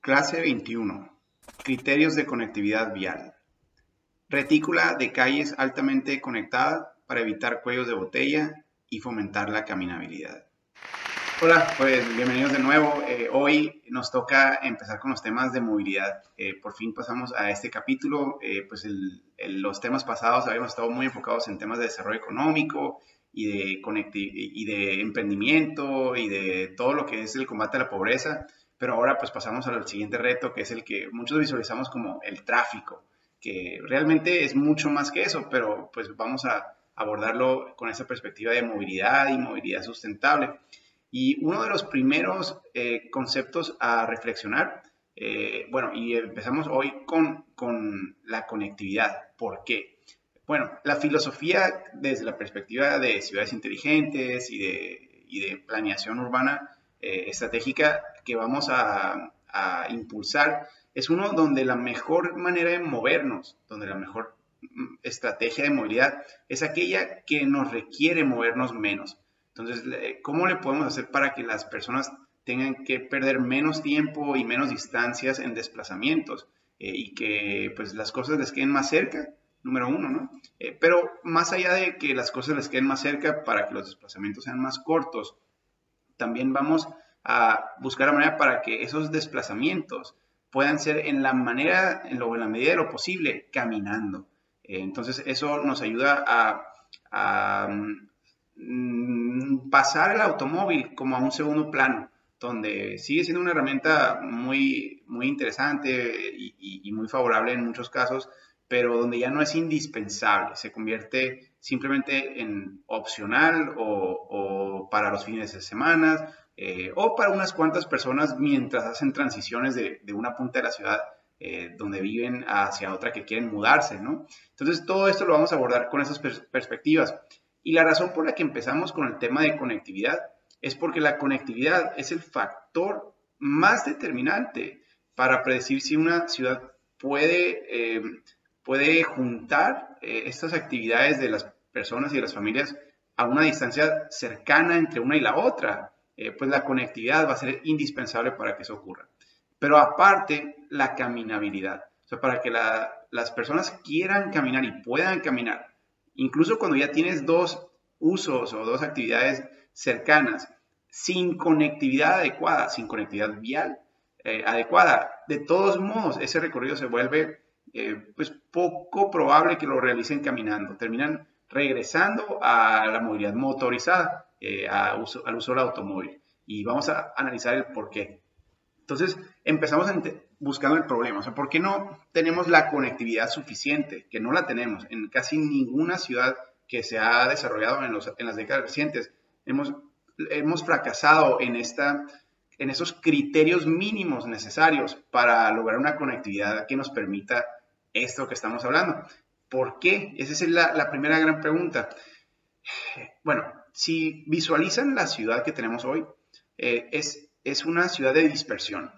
Clase 21. Criterios de conectividad vial. Retícula de calles altamente conectada para evitar cuellos de botella y fomentar la caminabilidad. Hola, pues bienvenidos de nuevo. Eh, hoy nos toca empezar con los temas de movilidad. Eh, por fin pasamos a este capítulo. Eh, pues los temas pasados habíamos estado muy enfocados en temas de desarrollo económico y de, y de emprendimiento y de todo lo que es el combate a la pobreza. Pero ahora pues pasamos al siguiente reto, que es el que muchos visualizamos como el tráfico, que realmente es mucho más que eso, pero pues vamos a abordarlo con esa perspectiva de movilidad y movilidad sustentable. Y uno de los primeros eh, conceptos a reflexionar, eh, bueno, y empezamos hoy con, con la conectividad. ¿Por qué? Bueno, la filosofía desde la perspectiva de ciudades inteligentes y de, y de planeación urbana eh, estratégica que vamos a, impulsar es uno donde la mejor manera de movernos, donde la mejor mm, estrategia de movilidad es aquella que nos requiere movernos menos. Entonces, ¿cómo le podemos hacer para que las personas tengan que perder menos tiempo y menos distancias en desplazamientos eh, y que pues las cosas les queden más cerca? Número uno, ¿no? Eh, pero más allá de que las cosas les queden más cerca para que los desplazamientos sean más cortos, también vamos a buscar la manera para que esos desplazamientos puedan ser en la manera, en, lo, en la medida de lo posible, caminando. Eh, entonces, eso nos ayuda a, Mm, pasar el automóvil como a un segundo plano, donde sigue siendo una herramienta muy, muy interesante y, muy favorable en muchos casos, pero donde ya no es indispensable, se convierte simplemente en opcional o, para los fines de semana eh, o para unas cuantas personas mientras hacen transiciones de, una punta de la ciudad eh, donde viven hacia otra que quieren mudarse, ¿no? Entonces todo esto lo vamos a abordar con esas perspectivas. Y la razón por la que empezamos con el tema de conectividad es porque la conectividad es el factor más determinante para predecir si una ciudad puede, eh, puede juntar eh, estas actividades de las personas y de las familias a una distancia cercana entre una y la otra. Eh, pues la conectividad va a ser indispensable para que eso ocurra. Pero aparte, la caminabilidad. O sea, para que las personas quieran caminar y puedan caminar Incluso cuando ya tienes dos usos o dos actividades cercanas, sin conectividad adecuada, sin conectividad vial eh, adecuada, de todos modos ese recorrido se vuelve eh, pues poco probable que lo realicen caminando. Terminan regresando a la movilidad motorizada, eh, al uso del automóvil. Y vamos a analizar el por qué. Entonces, empezamos buscando el problema. O sea, ¿por qué no tenemos la conectividad suficiente? Que no la tenemos en casi ninguna ciudad que se ha desarrollado en, las décadas recientes. Hemos, hemos fracasado en, esta, en esos criterios mínimos necesarios para lograr una conectividad que nos permita esto que estamos hablando. ¿Por qué? Esa es la, primera gran pregunta. Bueno, si visualizan la ciudad que tenemos hoy, eh, es es una ciudad de dispersión,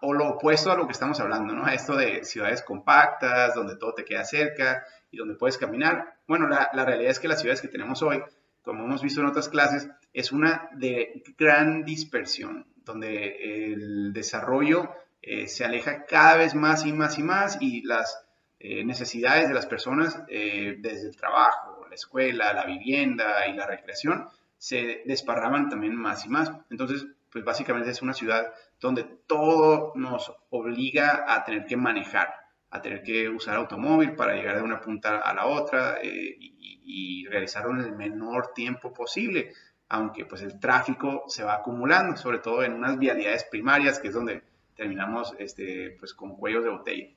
o lo opuesto a lo que estamos hablando, ¿no? Esto de ciudades compactas, donde todo te queda cerca y donde puedes caminar. Bueno, la, realidad es que las ciudades que tenemos hoy, como hemos visto en otras clases, es una de gran dispersión, donde el desarrollo eh, se aleja cada vez más y más y más y las eh, necesidades de las personas, eh, desde el trabajo, la escuela, la vivienda y la recreación, se desparraban también más y más. Entonces, pues básicamente es una ciudad donde todo nos obliga a tener que manejar, a tener que usar automóvil para llegar de una punta a la otra eh, y, realizarlo en el menor tiempo posible, aunque pues el tráfico se va acumulando, sobre todo en unas vialidades primarias, que es donde terminamos este, pues con cuellos de botella.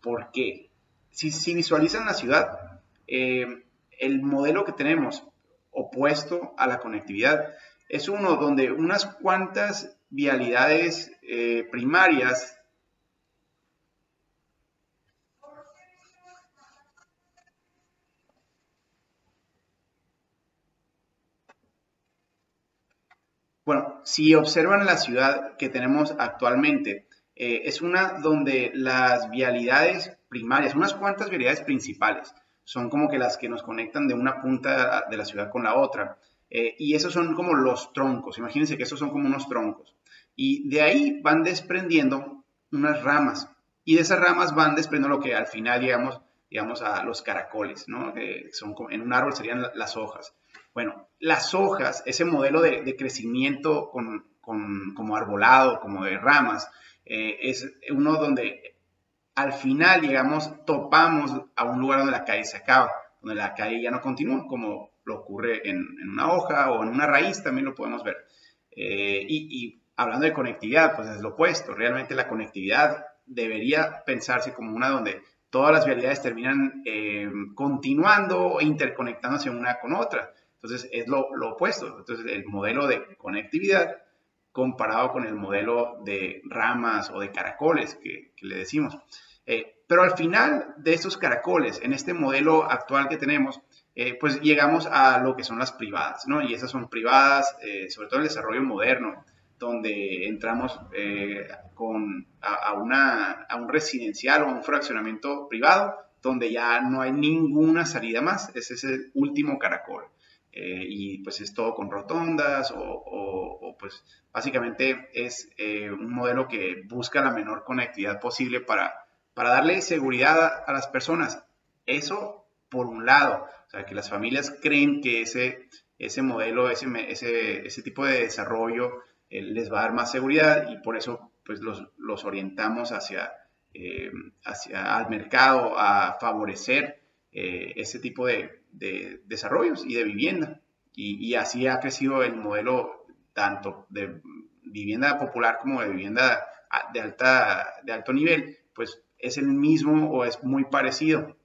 ¿Por qué? Si, visualizan la ciudad, eh, el modelo que tenemos opuesto a la conectividad. Es uno donde unas cuantas vialidades eh, primarias si observan la ciudad que tenemos actualmente, eh, es una donde las vialidades primarias, unas cuantas vialidades principales, son como que las que nos conectan de una punta de la ciudad con la otra. Eh, y esos son como los troncos, imagínense que esos son como unos troncos. Y de ahí van desprendiendo unas ramas. Y de esas ramas van desprendiendo lo que al final llegamos, digamos, a los caracoles, ¿no? Que son, en un árbol serían las hojas. Bueno, las hojas, ese modelo de, crecimiento con, como arbolado, como de ramas, eh, es uno donde al final, digamos, topamos a un lugar donde la calle se acaba, donde la calle ya no continúa, como lo ocurre en, una hoja o en una raíz, también lo podemos ver. Eh, y, hablando de conectividad, pues es lo opuesto. Realmente la conectividad debería pensarse como una donde todas las vialidades terminan eh, continuando e interconectándose una con otra. Entonces es lo, opuesto. Entonces el modelo de conectividad comparado con el modelo de ramas o de caracoles que, le decimos. Eh, pero al final de estos caracoles, en este modelo actual que tenemos, eh, pues llegamos a lo que son las privadas, ¿no? Y esas son privadas, eh, sobre todo en el desarrollo moderno, donde entramos eh, con, a, una, a un residencial o a un fraccionamiento privado, donde ya no hay ninguna salida más, ese es el último caracol. Y pues es todo con rotondas o, o pues básicamente es un modelo que busca la menor conectividad posible para, para darle seguridad a las personas. Eso por un lado sea, que las familias creen que ese, ese modelo, ese, ese, ese tipo de desarrollo eh, les va a dar más seguridad y por eso pues los, los orientamos hacia, eh, hacia al mercado a favorecer eh, ese tipo de, de, desarrollos y de vivienda. Y, y, así ha crecido el modelo tanto de vivienda popular como de vivienda de, alta, de alto nivel, pues es el mismo o es muy parecido.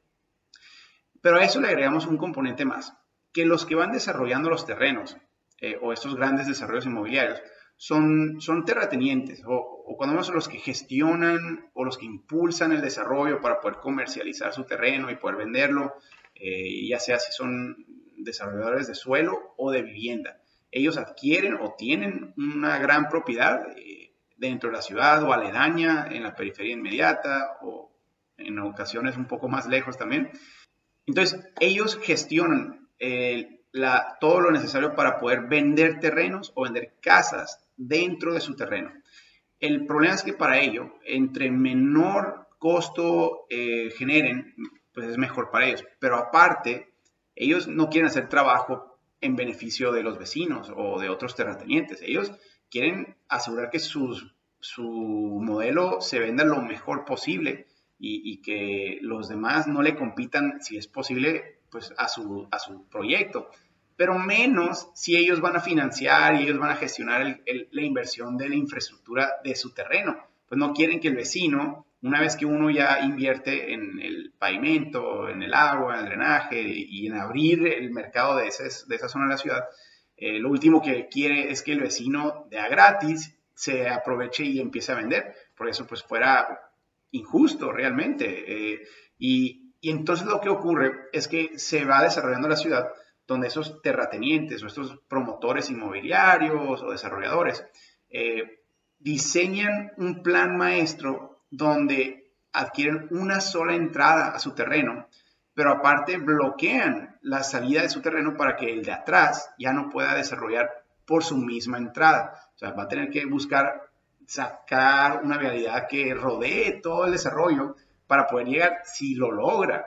Pero a eso le agregamos un componente más, que los que van desarrollando los terrenos eh, o estos grandes desarrollos inmobiliarios son, son terratenientes o, o cuando menos los que gestionan o los que impulsan el desarrollo para poder comercializar su terreno y poder venderlo, eh, ya sea si son desarrolladores de suelo o de vivienda. Ellos adquieren o tienen una gran propiedad eh, dentro de la ciudad o aledaña, en la periferia inmediata o en ocasiones un poco más lejos también. Entonces, ellos gestionan eh, todo lo necesario para poder vender terrenos o vender casas dentro de su terreno. El problema es que para ello, entre menor costo eh, generen, pues es mejor para ellos. Pero aparte, ellos no quieren hacer trabajo en beneficio de los vecinos o de otros terratenientes. Ellos quieren asegurar que su modelo se venda lo mejor posible y, y, que los demás no le compitan, si es posible, pues a su, a su proyecto. Pero menos si ellos van a financiar y ellos van a gestionar la inversión de la infraestructura de su terreno. Pues no quieren que el vecino, una vez que uno ya invierte en el pavimento, en el agua, en el drenaje y en abrir el mercado de, de esa zona de la ciudad, eh, lo último que quiere es que el vecino de a gratis se aproveche y empiece a vender. Por eso, pues fuera injusto realmente. Eh, y, entonces lo que ocurre es que se va desarrollando la ciudad donde esos terratenientes o estos promotores inmobiliarios o desarrolladores eh, diseñan un plan maestro donde adquieren una sola entrada a su terreno, pero aparte bloquean la salida de su terreno para que el de atrás ya no pueda desarrollar por su misma entrada. O sea, va a tener que buscar sacar una vialidad que rodee todo el desarrollo para poder llegar si lo logra.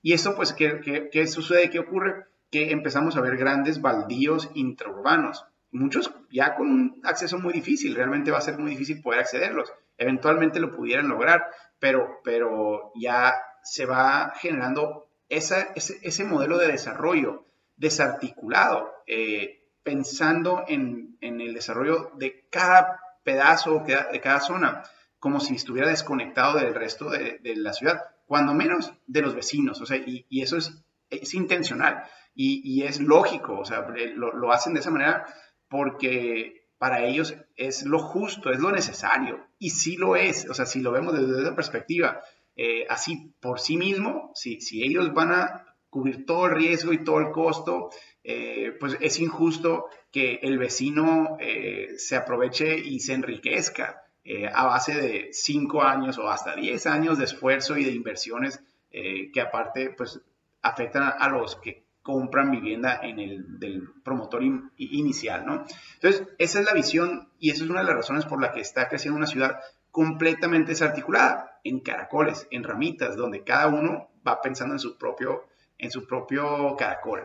Y eso, pues, ¿qué, qué, sucede? ¿Qué ocurre? Que empezamos a ver grandes baldíos intraurbanos. Muchos ya con un acceso muy difícil, realmente va a ser muy difícil poder accederlos. Eventualmente lo pudieran lograr, pero, pero ya se va generando esa, ese, ese, modelo de desarrollo desarticulado, eh, pensando en, en, el desarrollo de cada pedazo de cada zona, como si estuviera desconectado del resto de, la ciudad, cuando menos de los vecinos, o sea, y, eso es, es intencional y, es lógico, o sea, lo, hacen de esa manera porque para ellos es lo justo, es lo necesario, y sí lo es, o sea, si lo vemos desde esa perspectiva, eh, así por sí mismo, si, si ellos van a cubrir todo el riesgo y todo el costo, eh, pues es injusto que el vecino eh, se aproveche y se enriquezca eh, a base de cinco años o hasta diez años de esfuerzo y de inversiones que aparte pues afectan a los que compran vivienda en el del promotor inicial, ¿no? Entonces, esa es la visión y esa es una de las razones por la que está creciendo una ciudad completamente desarticulada, en caracoles, en ramitas, donde cada uno va pensando en su propio, en su propio caracol.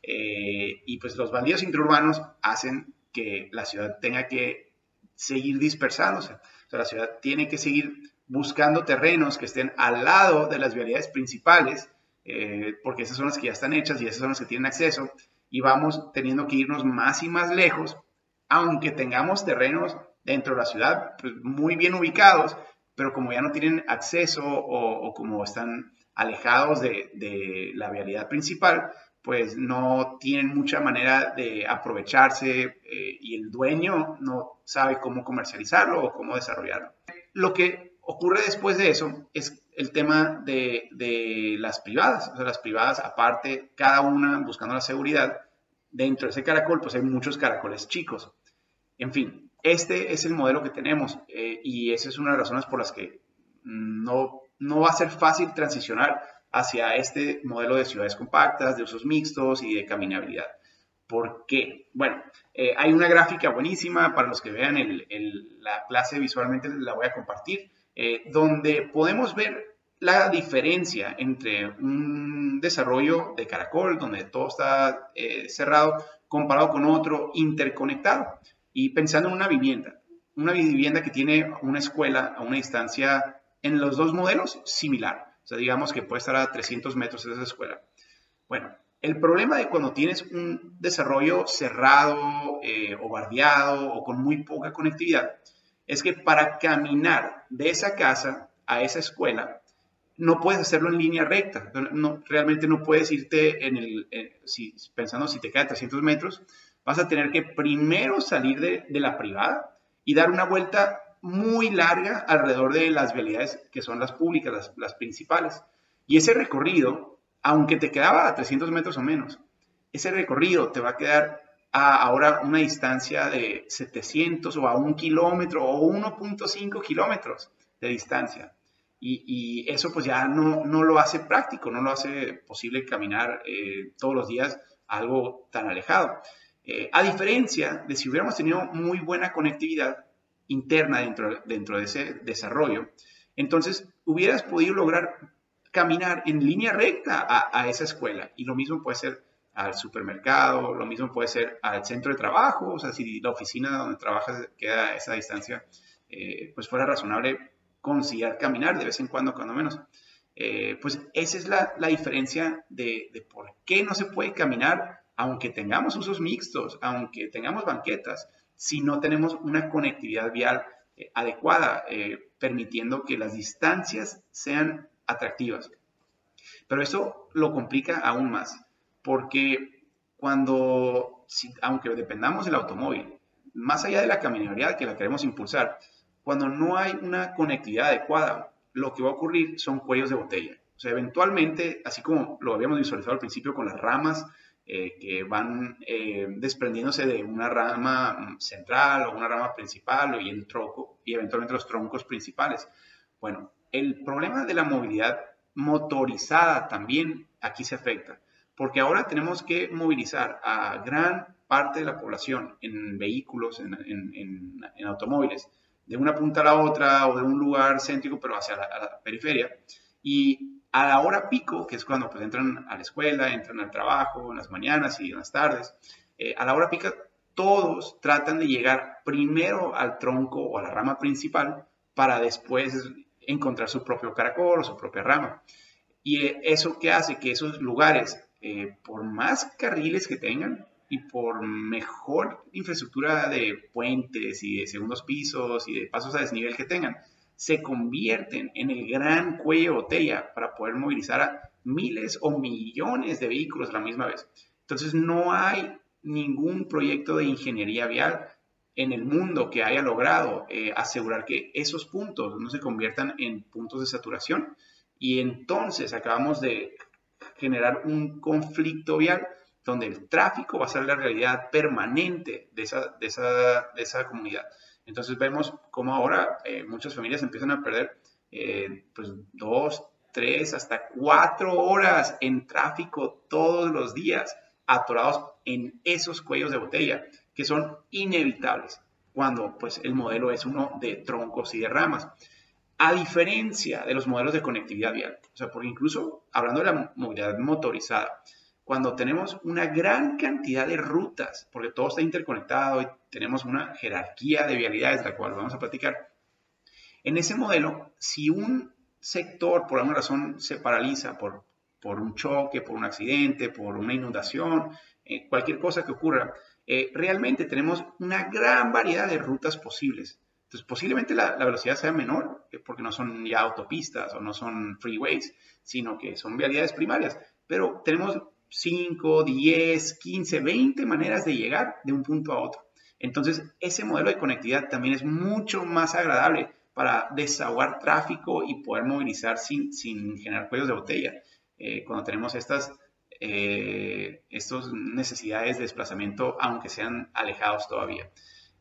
Eh, y pues los bandidos interurbanos hacen que la ciudad tenga que seguir dispersándose. O sea, la ciudad tiene que seguir buscando terrenos que estén al lado de las vialidades principales eh, porque esas son las que ya están hechas y esas son las que tienen acceso, y vamos teniendo que irnos más y más lejos, aunque tengamos terrenos dentro de la ciudad pues, muy bien ubicados, pero como ya no tienen acceso o, como están alejados de, la vialidad principal, pues no tienen mucha manera de aprovecharse eh, y el dueño no sabe cómo comercializarlo o cómo desarrollarlo. Lo que ocurre después de eso es el tema de, las privadas. O sea, las privadas, aparte, cada una buscando la seguridad, dentro de ese caracol, pues hay muchos caracoles chicos. En fin, este es el modelo que tenemos eh, y esa es una de las razones por las que no, no va a ser fácil transicionar hacia este modelo de ciudades compactas, de usos mixtos y de caminabilidad. ¿Por qué? Bueno, eh, hay una gráfica buenísima para los que vean la clase visualmente, la voy a compartir, eh, donde podemos ver la diferencia entre un desarrollo de caracol, donde todo está eh, cerrado, comparado con otro interconectado. Y pensando en una vivienda, una vivienda que tiene una escuela a una distancia en los dos modelos similar. O sea, digamos que puede estar a 300 metros de esa escuela. Bueno, el problema de cuando tienes un desarrollo cerrado eh, o bardeado o con muy poca conectividad es que para caminar de esa casa a esa escuela no puedes hacerlo en línea recta. No, realmente no puedes irte en el, si, pensando si te quedan 300 metros, vas a tener que primero salir de, la privada y dar una vuelta muy larga alrededor de las vialidades que son las públicas, las, principales. Y ese recorrido, aunque te quedaba a 300 metros o menos, ese recorrido te va a quedar a ahora una distancia de 700 o a un kilómetro o 1.5 kilómetros de distancia. Y, eso pues ya no, no, lo hace práctico, no lo hace posible caminar eh, todos los días algo tan alejado. Eh, a diferencia de si hubiéramos tenido muy buena conectividad interna dentro, dentro de ese desarrollo, entonces hubieras podido lograr caminar en línea recta a, esa escuela. Y lo mismo puede ser al supermercado, lo mismo puede ser al centro de trabajo, o sea, si la oficina donde trabajas queda a esa distancia, eh, pues fuera razonable considerar caminar de vez en cuando, cuando menos. Eh, pues esa es la, diferencia de, por qué no se puede caminar aunque tengamos usos mixtos, aunque tengamos banquetas, si no tenemos una conectividad vial eh, adecuada, permitiendo que las distancias sean atractivas. Pero eso lo complica aún más, porque cuando, aunque dependamos del automóvil, más allá de la caminabilidad que la queremos impulsar, cuando no hay una conectividad adecuada, lo que va a ocurrir son cuellos de botella. O sea, eventualmente, así como lo habíamos visualizado al principio con las ramas eh, que van eh, desprendiéndose de una rama central o una rama principal y el tronco y eventualmente los troncos principales. Bueno, el problema de la movilidad motorizada también aquí se afecta, porque ahora tenemos que movilizar a gran parte de la población en vehículos, en automóviles, de una punta a la otra o de un lugar céntrico, pero hacia la, periferia. Y a la hora pico, que es cuando pues, entran a la escuela, entran al trabajo, en las mañanas y en las tardes, eh, a la hora pica todos tratan de llegar primero al tronco o a la rama principal para después encontrar su propio caracol o su propia rama. Y eh, eso que hace que esos lugares, eh, por más carriles que tengan, y por mejor infraestructura de puentes y de segundos pisos y de pasos a desnivel que tengan, se convierten en el gran cuello de botella para poder movilizar a miles o millones de vehículos la misma vez. Entonces no hay ningún proyecto de ingeniería vial en el mundo que haya logrado eh, asegurar que esos puntos no se conviertan en puntos de saturación y entonces acabamos de generar un conflicto vial donde el tráfico va a ser la realidad permanente de esa, de esa, comunidad. Entonces vemos cómo ahora eh, muchas familias empiezan a perder eh, pues dos, tres, hasta cuatro horas en tráfico todos los días, atorados en esos cuellos de botella que son inevitables cuando pues el modelo es uno de troncos y de ramas. A diferencia de los modelos de conectividad vial, o sea, porque incluso hablando de la movilidad motorizada, cuando tenemos una gran cantidad de rutas, porque todo está interconectado y tenemos una jerarquía de vialidades, de la cual vamos a platicar, en ese modelo, si un sector por alguna razón se paraliza por, por un choque, por un accidente, por una inundación, eh, cualquier cosa que ocurra, eh, realmente tenemos una gran variedad de rutas posibles. Entonces, posiblemente la, velocidad sea menor, eh, porque no son ya autopistas o no son freeways, sino que son vialidades primarias. Pero tenemos 5, 10, 15, 20 maneras de llegar de un punto a otro. Entonces, ese modelo de conectividad también es mucho más agradable para desahogar tráfico y poder movilizar sin, sin generar cuellos de botella. Eh, cuando tenemos estas eh, necesidades de desplazamiento, aunque sean alejados todavía.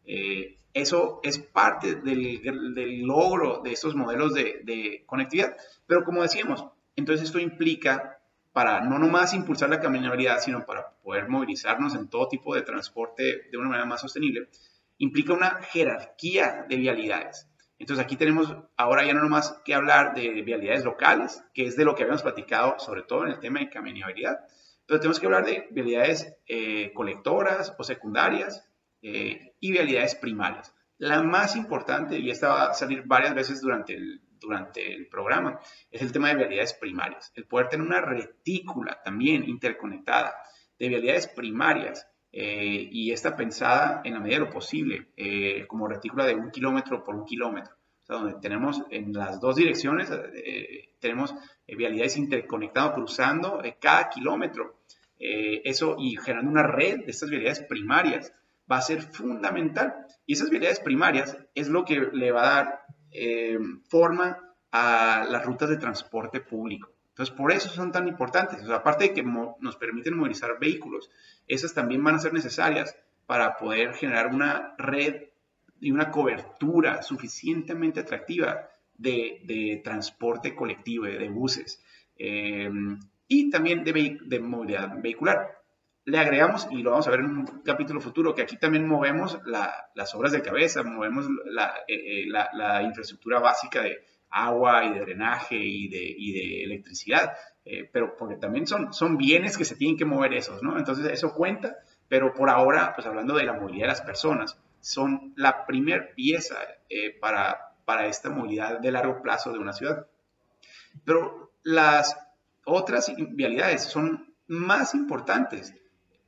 Eh, eso es parte del, logro de estos modelos de, conectividad. Pero como decíamos, entonces esto implica para no nomás impulsar la caminabilidad, sino para poder movilizarnos en todo tipo de transporte de una manera más sostenible, implica una jerarquía de vialidades. Entonces aquí tenemos ahora ya no nomás que hablar de vialidades locales, que es de lo que habíamos platicado, sobre todo en el tema de caminabilidad, pero tenemos que hablar de vialidades eh, colectoras o secundarias, eh, y vialidades primarias. La más importante, y esta va a salir varias veces durante el, durante el programa, es el tema de vialidades primarias. El poder tener una retícula también interconectada de vialidades primarias eh, y esta pensada en la medida de lo posible eh, como retícula de un kilómetro por un kilómetro. O sea, donde tenemos en las dos direcciones, tenemos vialidades interconectadas cruzando cada kilómetro. eso y generando una red de estas vialidades primarias va a ser fundamental. Y esas vialidades primarias es lo que le va a dar eh, forma a las rutas de transporte público. Entonces, por eso son tan importantes. aparte de que nos permiten movilizar vehículos, esas también van a ser necesarias para poder generar una red y una cobertura suficientemente atractiva de, transporte colectivo, de, buses, eh, y también de, de movilidad vehicular le agregamos, y lo vamos a ver en un capítulo futuro, que aquí también movemos las obras de cabeza, movemos eh, eh, la, infraestructura básica de agua y de drenaje y de, electricidad, eh, pero porque también son, son bienes que se tienen que mover esos, ¿no? Entonces eso cuenta, pero por ahora, pues hablando de la movilidad de las personas, son la primer pieza para, para esta movilidad de largo plazo de una ciudad. Pero las otras vialidades son más importantes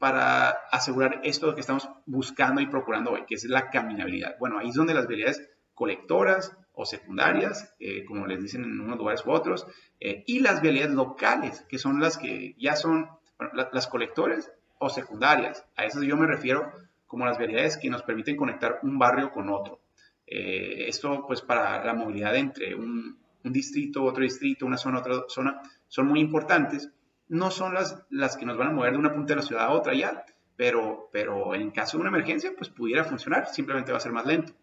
para asegurar esto que estamos buscando y procurando hoy, que es la caminabilidad. Bueno, ahí es donde las vialidades colectoras o secundarias, eh, como les dicen en unos lugares u otros, eh, y las vialidades locales, que son las que ya son las colectores o secundarias. A esas yo me refiero como las vialidades que nos permiten conectar un barrio con otro. Eh, esto, pues, para la movilidad entre un, un distrito, otro distrito, una zona, otra zona, son muy importantes no son las, las que nos van a mover de una punta de la ciudad a otra ya, pero, pero en caso de una emergencia, pues pudiera funcionar, simplemente va a ser más lento.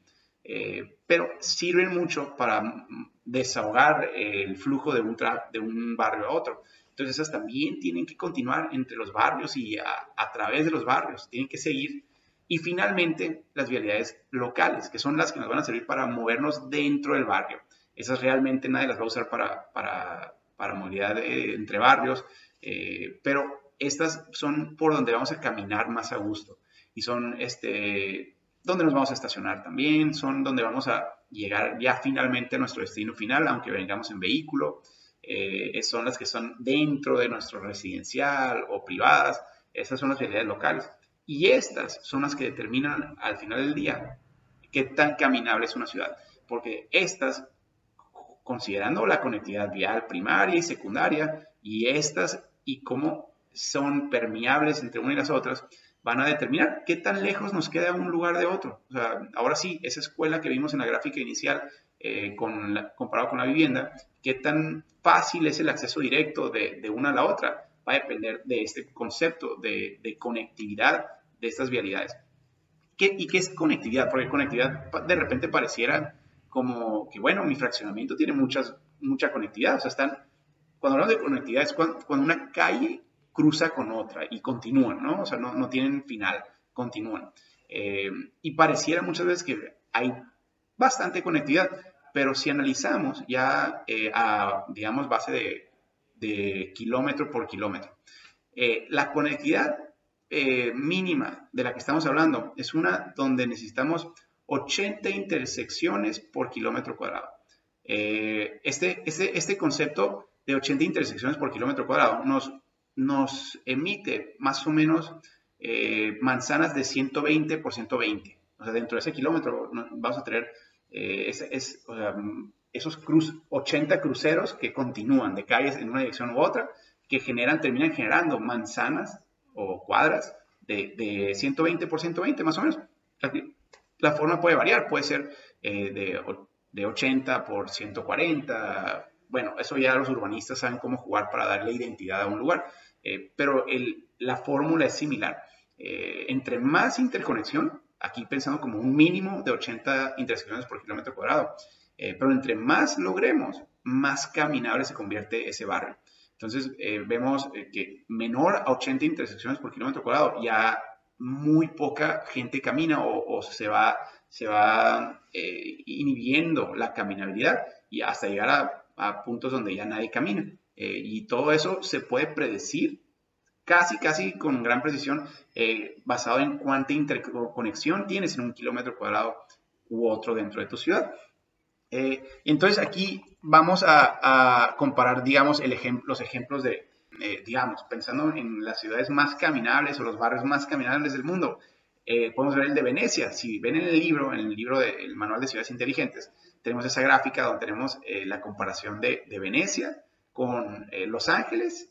Eh, pero sirven mucho para desahogar el flujo de un, de un barrio a otro. Entonces esas también tienen que continuar entre los barrios y a, través de los barrios, tienen que seguir. Y finalmente las vialidades locales, que son las que nos van a servir para movernos dentro del barrio. Esas realmente nadie las va a usar para, para, para movilidad eh, entre barrios, eh, pero estas son por donde vamos a caminar más a gusto y son este, donde nos vamos a estacionar también, son donde vamos a llegar ya finalmente a nuestro destino final, aunque vengamos en vehículo. Eh, son las que son dentro de nuestro residencial o privadas. Esas son las vialidades locales. Y estas son las que determinan al final del día qué tan caminable es una ciudad. Porque estas, considerando la conectividad vial primaria y secundaria, y estas y cómo son permeables entre una y las otras, van a determinar qué tan lejos nos queda un lugar de otro. Ahora sí, esa escuela que vimos en la gráfica inicial, eh, con comparado con la vivienda, qué tan fácil es el acceso directo de, de una a la otra, va a depender de este concepto de, conectividad de estas vialidades. ¿Qué, ¿Y qué es conectividad? Porque conectividad de repente pareciera como que, bueno, mi fraccionamiento tiene muchas, mucha conectividad, o sea, están cuando hablamos de conectividad es cuando, una calle cruza con otra y continúan, ¿no? O sea, no, tienen final, continúan. Eh, y pareciera muchas veces que hay bastante conectividad, pero si analizamos ya eh, a, digamos, base de, de kilómetro por kilómetro, eh, la conectividad mínima de la que estamos hablando es una donde necesitamos 80 intersecciones por kilómetro cuadrado. este, este, este concepto de 80 intersecciones por kilómetro cuadrado nos, nos emite más o menos eh, manzanas de 120 por 120. O sea, dentro de ese kilómetro vamos a tener eh, esos cruz, 80 cruceros que continúan de calles en una dirección u otra, que generan, terminan generando manzanas o cuadras de, de 120 por 120 más o menos. La, forma puede variar, puede ser eh, de 80 por 140, bueno, eso ya los urbanistas saben cómo jugar para darle identidad a un lugar, eh, pero la fórmula es similar. Eh, entre más interconexión, aquí pensando como un mínimo de 80 intersecciones por kilómetro cuadrado, eh, pero entre más logremos, más caminable se convierte ese barrio. Entonces, vemos que menor a 80 intersecciones por kilómetro cuadrado, ya muy poca gente camina o, se va, se va inhibiendo la caminabilidad y hasta llegar a a puntos donde ya nadie camina. Eh, y todo eso se puede predecir casi, casi con gran precisión, eh, basado en cuánta interconexión tienes en un kilómetro cuadrado u otro dentro de tu ciudad. Eh, entonces aquí vamos a, comparar, digamos, el los ejemplos de, digamos, pensando en las ciudades más caminables o los barrios más caminables del mundo. Podemos ver el de Venecia. Si ven en el libro, en el libro del Manual de Ciudades Inteligentes, tenemos esa gráfica donde tenemos eh, la comparación de, Venecia con eh, Los Ángeles,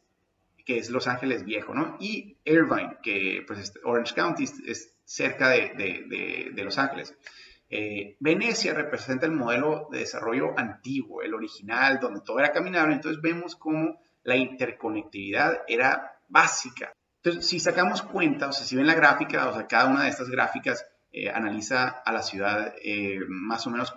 que es Los Ángeles viejo, ¿no? Y Irvine, que pues Orange County es cerca de, Los Ángeles. Eh, Venecia representa el modelo de desarrollo antiguo, el original, donde todo era caminable. Entonces vemos cómo la interconectividad era básica. Entonces, si sacamos cuenta, o sea, si ven la gráfica, o sea, cada una de estas gráficas analiza a la ciudad más o menos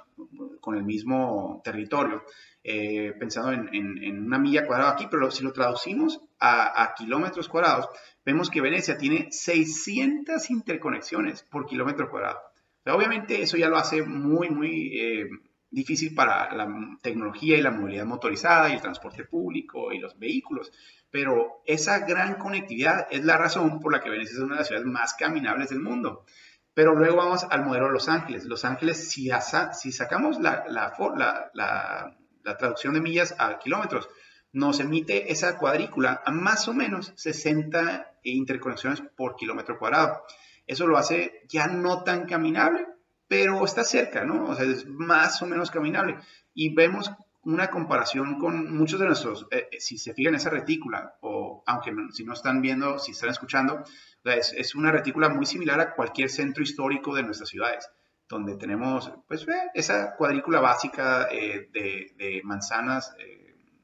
con el mismo territorio, eh, pensando en, una milla cuadrada aquí, pero si lo traducimos a, kilómetros cuadrados, vemos que Venecia tiene 600 interconexiones por kilómetro cuadrado. obviamente eso ya lo hace muy, muy eh, difícil para la tecnología y la movilidad motorizada y el transporte público y los vehículos, pero esa gran conectividad es la razón por la que Venecia es una de las ciudades más caminables del mundo. Pero luego vamos al modelo de Los Ángeles. Los Ángeles, si, si sacamos la, la, traducción de millas a kilómetros, nos emite esa cuadrícula a más o menos 60 interconexiones por kilómetro cuadrado. Eso lo hace ya no tan caminable, pero está cerca, ¿no? O sea, es más o menos caminable. Y vemos una comparación con muchos de nuestros, eh, eh, si se fijan en esa retícula, o aunque si no están viendo, si están escuchando, es, una retícula muy similar a cualquier centro histórico de nuestras ciudades, donde tenemos pues esa cuadrícula básica eh, de, manzanas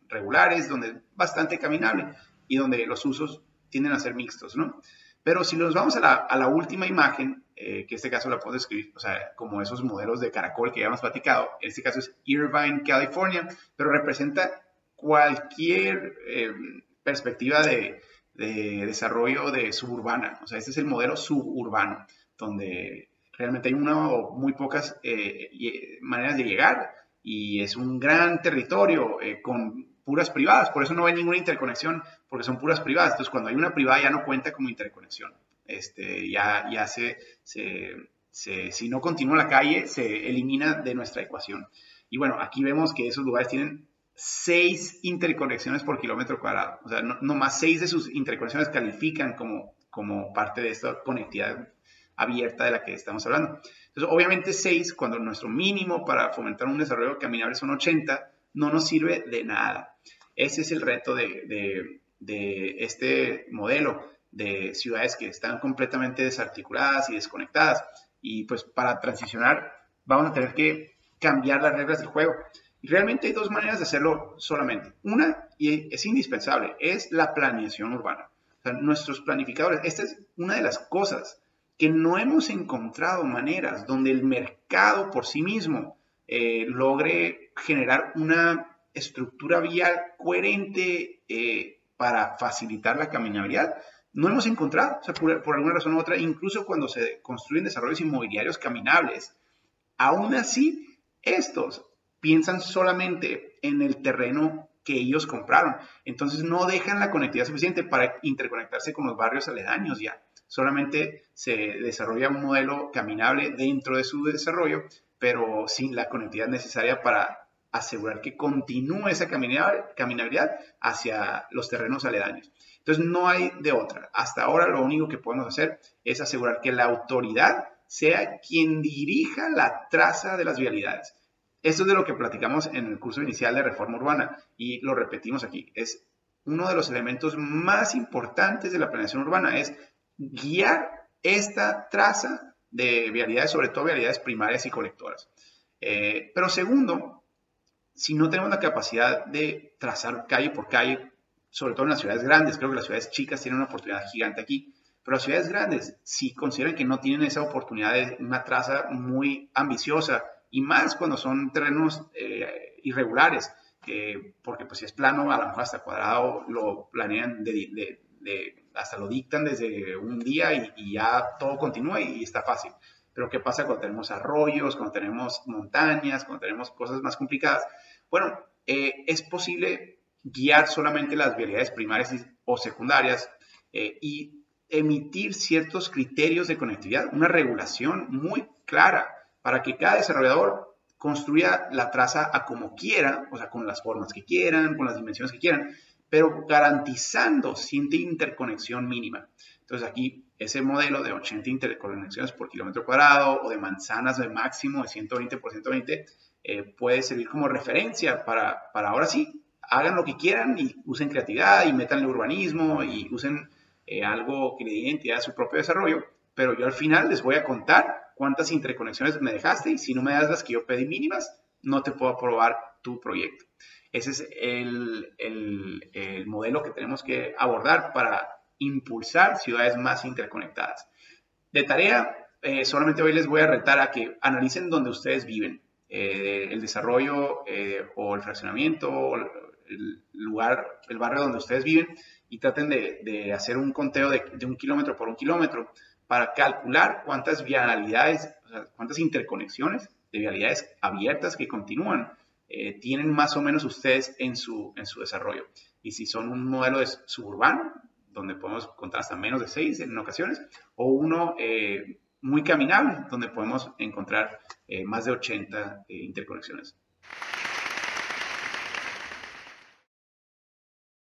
regulares, donde es bastante caminable y donde los usos tienden a ser mixtos, ¿no? Pero si nos vamos a la última imagen, eh, que este caso la puedo describir, o sea, como esos modelos de caracol que ya hemos platicado. En este caso es Irvine, California, pero representa cualquier eh, perspectiva de, desarrollo de suburbana. O sea, este es el modelo suburbano, donde realmente hay una o muy pocas eh, maneras de llegar y es un gran territorio con puras privadas. Por eso no hay ninguna interconexión, porque son puras privadas. Entonces, cuando hay una privada ya no cuenta como interconexión este, ya, ya se, si no continúa la calle, se elimina de nuestra ecuación. Y bueno, aquí vemos que esos lugares tienen seis interconexiones por kilómetro cuadrado. O sea, no, más seis de sus interconexiones califican como, como parte de esta conectividad abierta de la que estamos hablando. Entonces, obviamente seis, cuando nuestro mínimo para fomentar un desarrollo caminable son 80, no nos sirve de nada. Ese es el reto de, de, de este modelo de ciudades que están completamente desarticuladas y desconectadas. Y pues para transicionar vamos a tener que cambiar las reglas del juego. Y realmente hay dos maneras de hacerlo solamente. Una, y es indispensable, es la planeación urbana. Nuestros planificadores, esta es una de las cosas que no hemos encontrado maneras donde el mercado por sí mismo eh, logre generar una estructura vial coherente eh, para facilitar la caminabilidad, no hemos encontrado, por, por, alguna razón u otra, incluso cuando se construyen desarrollos inmobiliarios caminables, aún así, estos piensan solamente en el terreno que ellos compraron. Entonces no dejan la conectividad suficiente para interconectarse con los barrios aledaños ya. Solamente se desarrolla un modelo caminable dentro de su desarrollo, pero sin la conectividad necesaria para asegurar que continúe esa caminabilidad hacia los terrenos aledaños. Entonces no hay de otra. Hasta ahora lo único que podemos hacer es asegurar que la autoridad sea quien dirija la traza de las vialidades. Esto es de lo que platicamos en el curso inicial de reforma urbana y lo repetimos aquí. Es uno de los elementos más importantes de la planeación urbana, es guiar esta traza de vialidades, sobre todo vialidades primarias y colectoras. Eh, pero segundo, si no tenemos la capacidad de trazar calle por calle, sobre todo en las ciudades grandes, creo que las ciudades chicas tienen una oportunidad gigante aquí, pero las ciudades grandes, si consideran que no tienen esa oportunidad de una traza muy ambiciosa, y más cuando son terrenos eh, irregulares, porque pues si es plano, a lo mejor hasta cuadrado lo planean, de, hasta lo dictan desde un día y, ya todo continúa y, está fácil. Pero ¿qué pasa cuando tenemos arroyos, cuando tenemos montañas, cuando tenemos cosas más complicadas? Bueno, eh, es posible guiar solamente las vialidades primarias o secundarias eh, y emitir ciertos criterios de conectividad, una regulación muy clara para que cada desarrollador construya la traza a como quiera, o sea, con las formas que quieran, con las dimensiones que quieran, pero garantizando cierta interconexión mínima. Entonces aquí ese modelo de 80 interconexiones por kilómetro cuadrado o de manzanas de máximo de 120 por 120 eh, puede servir como referencia para, para ahora sí, hagan lo que quieran y usen creatividad y metan el urbanismo y usen eh, algo que le dé identidad a su propio desarrollo, pero yo al final les voy a contar cuántas interconexiones me dejaste y si no me das las que yo pedí mínimas, no te puedo aprobar tu proyecto. Ese es el, el, modelo que tenemos que abordar para impulsar ciudades más interconectadas. De tarea, eh, solamente hoy les voy a retar a que analicen dónde ustedes viven, eh, el desarrollo eh, o el fraccionamiento, el lugar, el barrio donde ustedes viven y traten de, hacer un conteo de, un kilómetro por un kilómetro para calcular cuántas vialidades, o cuántas interconexiones de vialidades abiertas que continúan tienen más o menos ustedes en su, en su desarrollo. Y si son un modelo de suburbano, donde podemos contar hasta menos de seis en ocasiones, o uno eh, muy caminable, donde podemos encontrar eh, más de 80 interconexiones.